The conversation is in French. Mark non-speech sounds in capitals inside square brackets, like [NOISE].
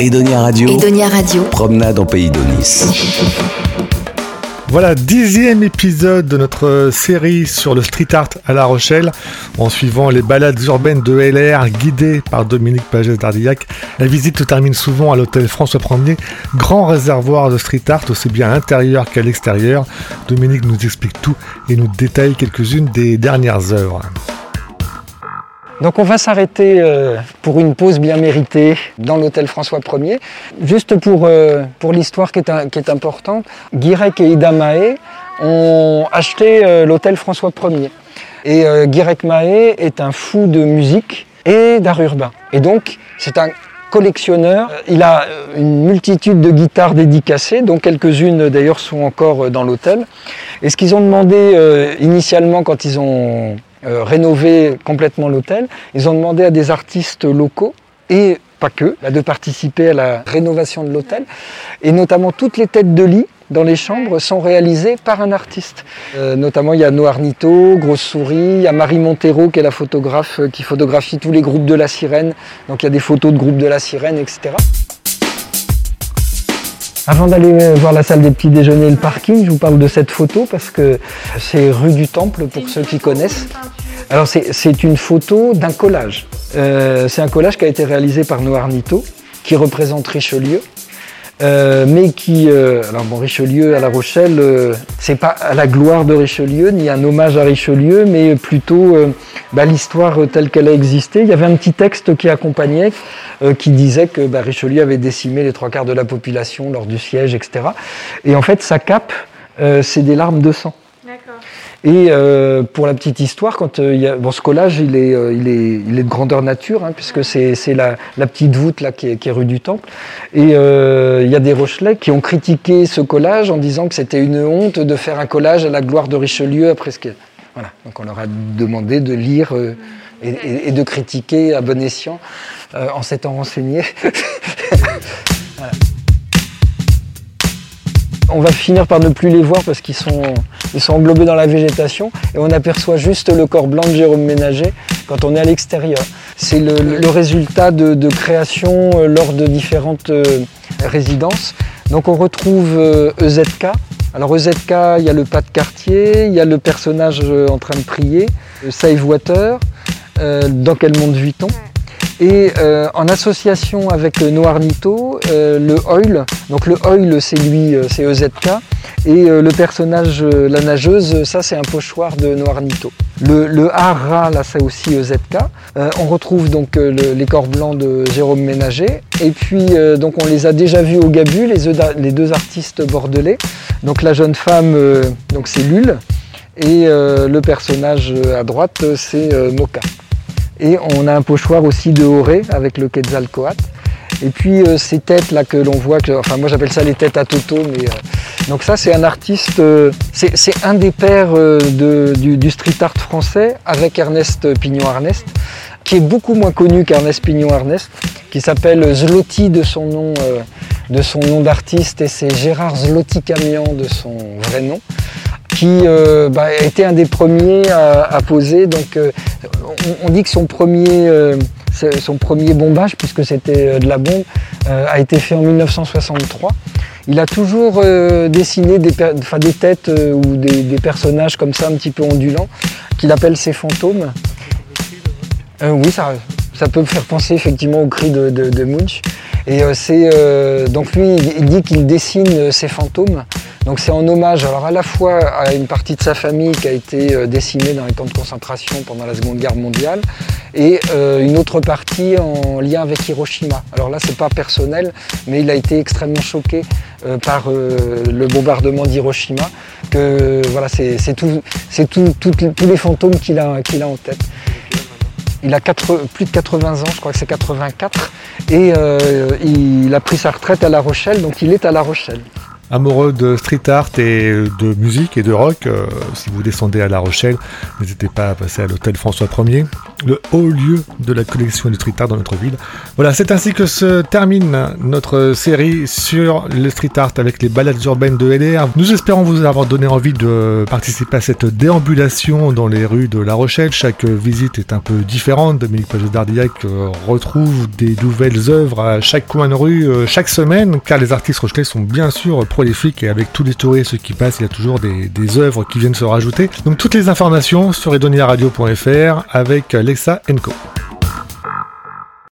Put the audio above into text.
Edonia Radio. Edonia Radio. Promenade en pays d'Onis. Voilà, dixième épisode de notre série sur le street art à La Rochelle, en suivant les balades urbaines de LR guidées par Dominique Pagès d'Ardillac. La visite se termine souvent à l'hôtel François 1er, grand réservoir de street art aussi bien à l'intérieur qu'à l'extérieur. Dominique nous explique tout et nous détaille quelques-unes des dernières œuvres. Donc on va s'arrêter euh, pour une pause bien méritée dans l'hôtel François 1er. Juste pour, euh, pour l'histoire qui, est qui est importante, Guirec et Ida Mahé ont acheté euh, l'hôtel François 1er. Et Guirec Mahé est un fou de musique et d'art urbain. Et donc c'est un collectionneur. Il a une multitude de guitares dédicacées, dont quelques-unes d'ailleurs sont encore dans l'hôtel. Et ce qu'ils ont demandé initialement quand ils ont euh, rénover complètement l'hôtel. Ils ont demandé à des artistes locaux et pas que, de participer à la rénovation de l'hôtel. Et notamment toutes les têtes de lit dans les chambres sont réalisées par un artiste. Euh, notamment il y a Noir Nito, Grosse Souris, il y a Marie Montero qui est la photographe euh, qui photographie tous les groupes de la sirène. Donc il y a des photos de groupes de la sirène, etc. Avant d'aller voir la salle des petits déjeuners et le parking, je vous parle de cette photo parce que c'est rue du Temple pour ceux qui connaissent. Alors c'est une photo d'un collage. Euh, c'est un collage qui a été réalisé par Noir Nito, qui représente Richelieu. Euh, mais qui, euh, alors bon, Richelieu à La Rochelle, euh, c'est pas à la gloire de Richelieu ni un hommage à Richelieu, mais plutôt bah, l'histoire telle qu'elle a existé. Il y avait un petit texte qui accompagnait, qui disait que bah, Richelieu avait décimé les trois quarts de la population lors du siège, etc. Et en fait, sa cape, c'est des larmes de sang. Et euh, pour la petite histoire, quand euh, il y a, bon, ce collage, il est, euh, il est, il est de grandeur nature, hein, puisque c'est, la, la, petite voûte là qui est, qui est rue du Temple. Et il y a des Rochelais qui ont critiqué ce collage en disant que c'était une honte de faire un collage à la gloire de Richelieu après ce que. Voilà. Donc on leur a demandé de lire et, et, de critiquer à bon escient en s'étant renseigné. [LAUGHS] On va finir par ne plus les voir parce qu'ils sont, ils sont englobés dans la végétation et on aperçoit juste le corps blanc de Jérôme Ménager quand on est à l'extérieur. C'est le, résultat de, création euh, lors de différentes euh, résidences. Donc on retrouve EZK. E Alors EZK, il y a le pas de quartier, il y a le personnage euh, en train de prier, Save Water, dans quel monde vit-on? Et euh, en association avec Noir Nito, euh, le Oil, donc le Oil c'est lui, euh, c'est EZK, et le personnage, la nageuse, ça c'est un pochoir de Noir Nito. Le, le là c'est aussi EZK. on retrouve donc les corps blancs de Jérôme Ménager, et puis donc on les a déjà vus au Gabu, les, deux artistes bordelais. Donc la jeune femme, donc c'est Lul, et le personnage à droite c'est Moka. Et on a un pochoir aussi de Horé avec le Quetzalcoatl. Et puis euh, ces têtes là que l'on voit, enfin moi j'appelle ça les têtes à Toto, mais euh, donc ça c'est un artiste, euh, c'est un des pères du, street art français avec Ernest Pignon-Arnest, qui est beaucoup moins connu qu'Ernest Pignon-Arnest, qui s'appelle Zloty de son nom de son nom d'artiste et c'est Gérard Zloty Camian de son vrai nom qui euh, bah, été un des premiers à, poser. Donc, euh, on, dit que son premier, euh, son premier bombage, puisque c'était de la bombe, a été fait en 1963. Il a toujours dessiné des, des têtes ou des, personnages comme ça, un petit peu ondulants, qu'il appelle ses fantômes. oui, ça, ça peut me faire penser effectivement au cri de, de Munch. Et c'est donc lui, il dit qu'il dessine ses fantômes donc c'est en hommage alors à la fois à une partie de sa famille qui a été euh, décimée dans les camps de concentration pendant la Seconde Guerre mondiale et euh, une autre partie en lien avec Hiroshima. Alors là c'est pas personnel mais il a été extrêmement choqué euh, par le bombardement d'Hiroshima que voilà c'est tout, tout, tous les fantômes qu'il a, qu'il a en tête. Il a plus de 80 ans, je crois que c'est 84, et il a pris sa retraite à La Rochelle, donc il est à La Rochelle. Amoureux de street art et de musique et de rock, euh, si vous descendez à La Rochelle, n'hésitez pas à passer à l'hôtel François 1er, le haut lieu de la collection de street art dans notre ville. Voilà, c'est ainsi que se termine notre série sur le street art avec les balades urbaines de LR. Nous espérons vous avoir donné envie de participer à cette déambulation dans les rues de La Rochelle. Chaque visite est un peu différente. Dominique Pagès d'Ardillac euh, retrouve des nouvelles œuvres à chaque coin de rue euh, chaque semaine, car les artistes rochelais sont bien sûr prolifiques et avec tous les touristes qui passent, il y a toujours des, œuvres qui viennent se rajouter. Donc toutes les informations sur edoniaradio.fr avec Lexa Co.